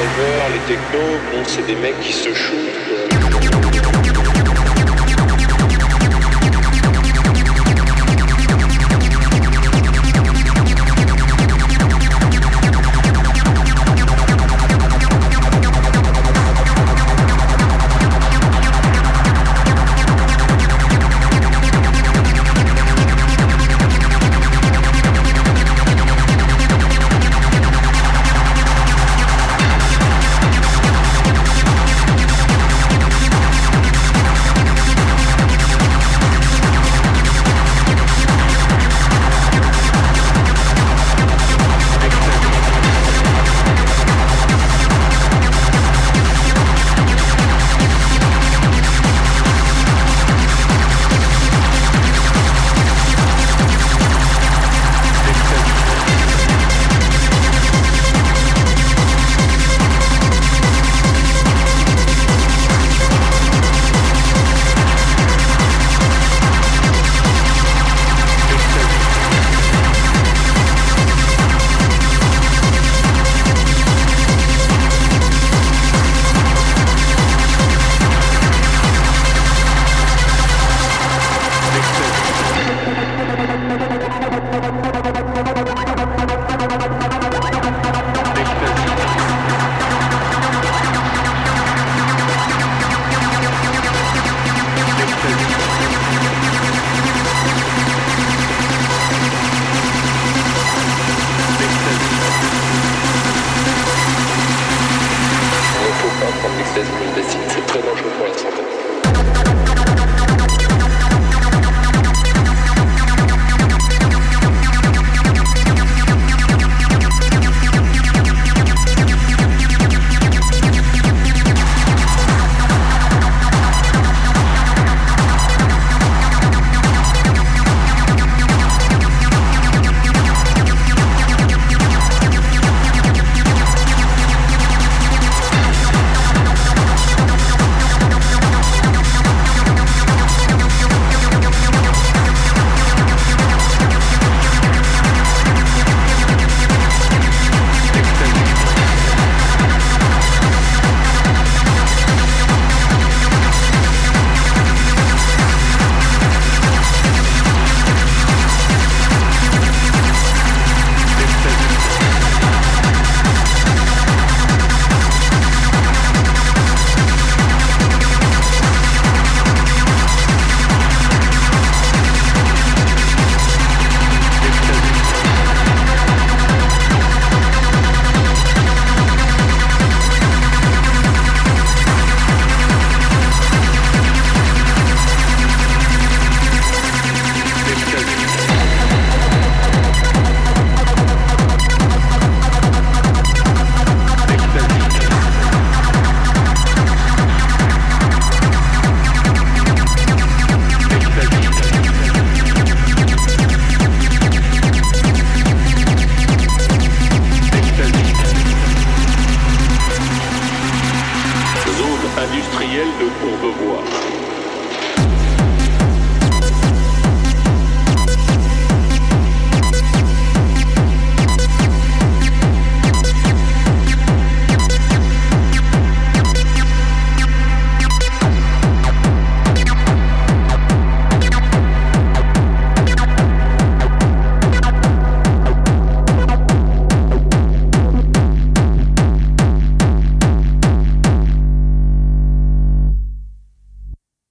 les technos, bon, c'est des mecs qui se shootent.